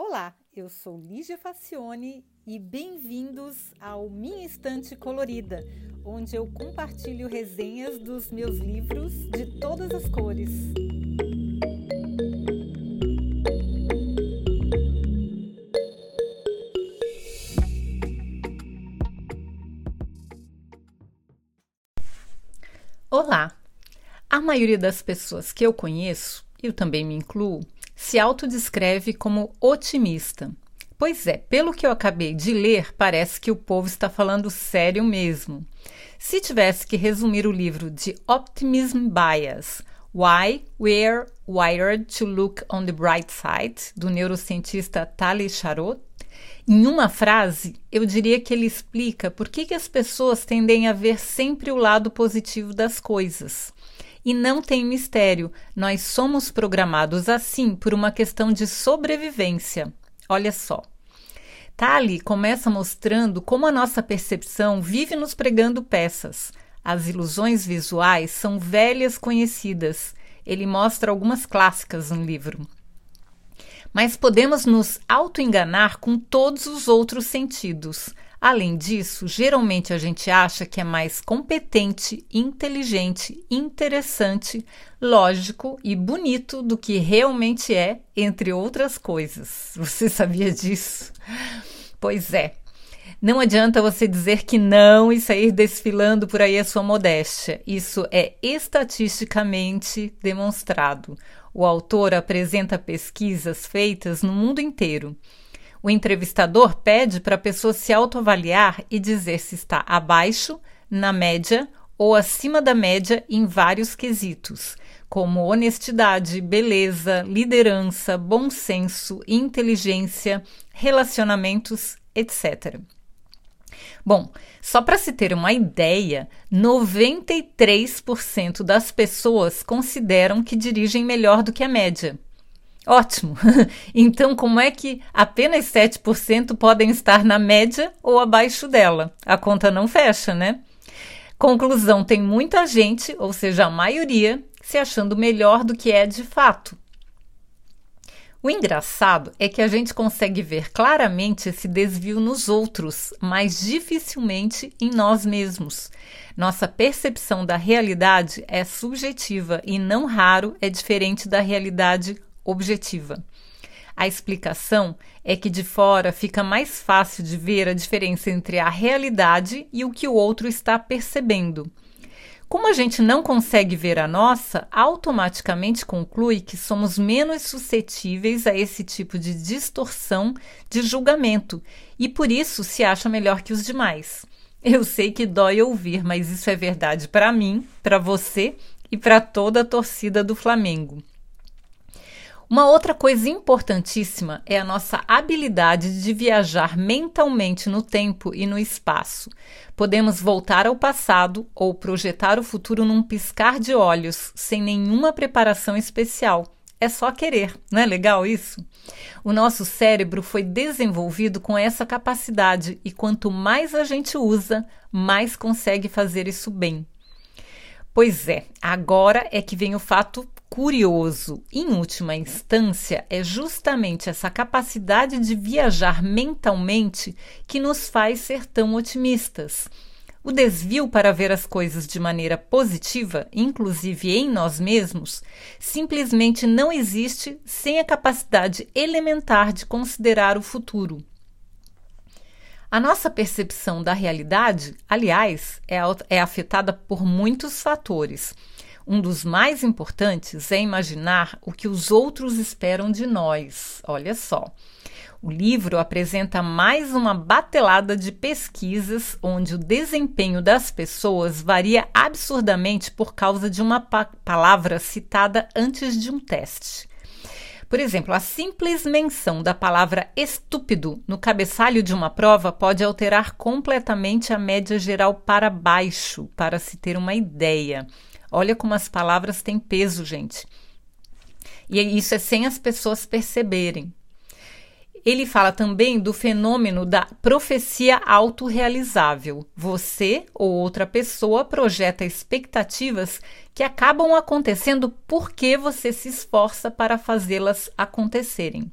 Olá, eu sou Lígia Facione e bem-vindos ao Minha Estante Colorida, onde eu compartilho resenhas dos meus livros de todas as cores. Olá! A maioria das pessoas que eu conheço, eu também me incluo, se autodescreve como otimista. Pois é, pelo que eu acabei de ler, parece que o povo está falando sério mesmo. Se tivesse que resumir o livro de Optimism Bias, Why We're Wired to Look on the Bright Side, do neurocientista Tali Charot, em uma frase, eu diria que ele explica por que, que as pessoas tendem a ver sempre o lado positivo das coisas. E não tem mistério, nós somos programados assim por uma questão de sobrevivência. Olha só. Tali começa mostrando como a nossa percepção vive nos pregando peças. As ilusões visuais são velhas conhecidas. Ele mostra algumas clássicas no livro. Mas podemos nos auto-enganar com todos os outros sentidos. Além disso, geralmente a gente acha que é mais competente, inteligente, interessante, lógico e bonito do que realmente é, entre outras coisas. Você sabia disso? Pois é. Não adianta você dizer que não e sair desfilando por aí a sua modéstia. Isso é estatisticamente demonstrado. O autor apresenta pesquisas feitas no mundo inteiro. O entrevistador pede para a pessoa se autoavaliar e dizer se está abaixo, na média ou acima da média em vários quesitos, como honestidade, beleza, liderança, bom senso, inteligência, relacionamentos, etc. Bom, só para se ter uma ideia, 93% das pessoas consideram que dirigem melhor do que a média. Ótimo! Então, como é que apenas 7% podem estar na média ou abaixo dela? A conta não fecha, né? Conclusão: tem muita gente, ou seja, a maioria, se achando melhor do que é de fato. O engraçado é que a gente consegue ver claramente esse desvio nos outros, mas dificilmente em nós mesmos. Nossa percepção da realidade é subjetiva e não raro é diferente da realidade objetiva. A explicação é que de fora fica mais fácil de ver a diferença entre a realidade e o que o outro está percebendo. Como a gente não consegue ver a nossa, automaticamente conclui que somos menos suscetíveis a esse tipo de distorção de julgamento e por isso se acha melhor que os demais. Eu sei que dói ouvir, mas isso é verdade para mim, para você e para toda a torcida do Flamengo. Uma outra coisa importantíssima é a nossa habilidade de viajar mentalmente no tempo e no espaço. Podemos voltar ao passado ou projetar o futuro num piscar de olhos, sem nenhuma preparação especial. É só querer, não é legal isso? O nosso cérebro foi desenvolvido com essa capacidade e quanto mais a gente usa, mais consegue fazer isso bem. Pois é, agora é que vem o fato curioso, em última instância, é justamente essa capacidade de viajar mentalmente que nos faz ser tão otimistas. O desvio para ver as coisas de maneira positiva, inclusive em nós mesmos, simplesmente não existe sem a capacidade elementar de considerar o futuro. A nossa percepção da realidade, aliás, é, é afetada por muitos fatores um dos mais importantes é imaginar o que os outros esperam de nós. Olha só. O livro apresenta mais uma batelada de pesquisas onde o desempenho das pessoas varia absurdamente por causa de uma pa palavra citada antes de um teste. Por exemplo, a simples menção da palavra estúpido no cabeçalho de uma prova pode alterar completamente a média geral para baixo, para se ter uma ideia. Olha como as palavras têm peso, gente. E isso é sem as pessoas perceberem. Ele fala também do fenômeno da profecia autorrealizável. Você ou outra pessoa projeta expectativas que acabam acontecendo porque você se esforça para fazê-las acontecerem.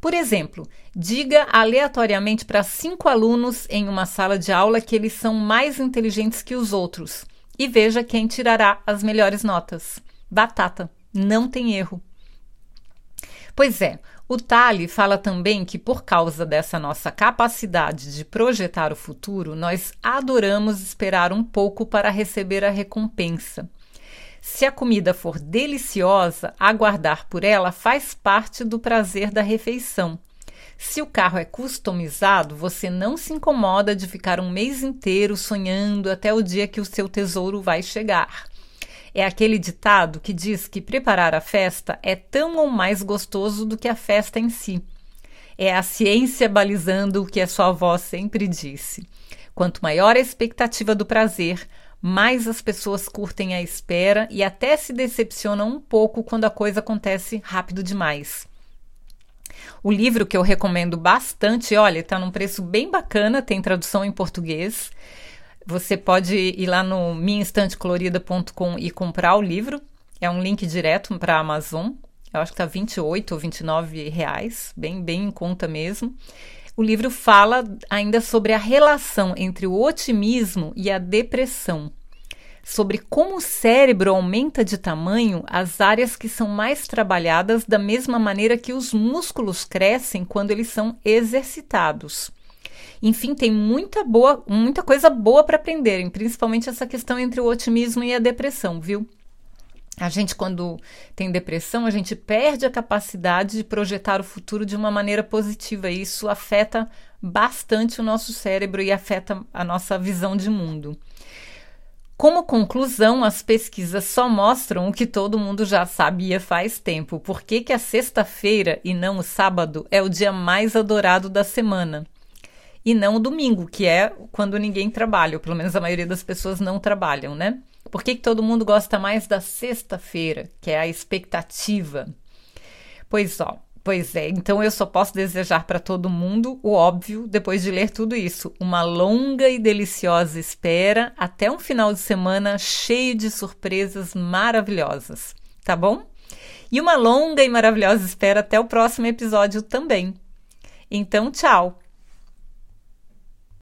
Por exemplo, diga aleatoriamente para cinco alunos em uma sala de aula que eles são mais inteligentes que os outros e veja quem tirará as melhores notas. Batata, não tem erro. Pois é, o Tali fala também que, por causa dessa nossa capacidade de projetar o futuro, nós adoramos esperar um pouco para receber a recompensa. Se a comida for deliciosa, aguardar por ela faz parte do prazer da refeição. Se o carro é customizado, você não se incomoda de ficar um mês inteiro sonhando até o dia que o seu tesouro vai chegar. É aquele ditado que diz que preparar a festa é tão ou mais gostoso do que a festa em si. É a ciência balizando o que a sua avó sempre disse. Quanto maior a expectativa do prazer, mais as pessoas curtem a espera e até se decepcionam um pouco quando a coisa acontece rápido demais. O livro que eu recomendo bastante, olha, está num preço bem bacana, tem tradução em português. Você pode ir lá no minhainstantecolorida.com e comprar o livro. É um link direto para a Amazon. Eu acho que está 28 ou 29 reais, bem, bem em conta mesmo. O livro fala ainda sobre a relação entre o otimismo e a depressão, sobre como o cérebro aumenta de tamanho as áreas que são mais trabalhadas da mesma maneira que os músculos crescem quando eles são exercitados. Enfim, tem muita boa, muita coisa boa para aprenderem, principalmente essa questão entre o otimismo e a depressão, viu? A gente, quando tem depressão, a gente perde a capacidade de projetar o futuro de uma maneira positiva. E isso afeta bastante o nosso cérebro e afeta a nossa visão de mundo. Como conclusão, as pesquisas só mostram o que todo mundo já sabia faz tempo. Por que, que a sexta-feira e não o sábado é o dia mais adorado da semana? e não o domingo, que é quando ninguém trabalha, ou pelo menos a maioria das pessoas não trabalham, né? Por que, que todo mundo gosta mais da sexta-feira, que é a expectativa? Pois ó, Pois é, então eu só posso desejar para todo mundo o óbvio depois de ler tudo isso: uma longa e deliciosa espera até um final de semana cheio de surpresas maravilhosas, tá bom? E uma longa e maravilhosa espera até o próximo episódio também. Então, tchau!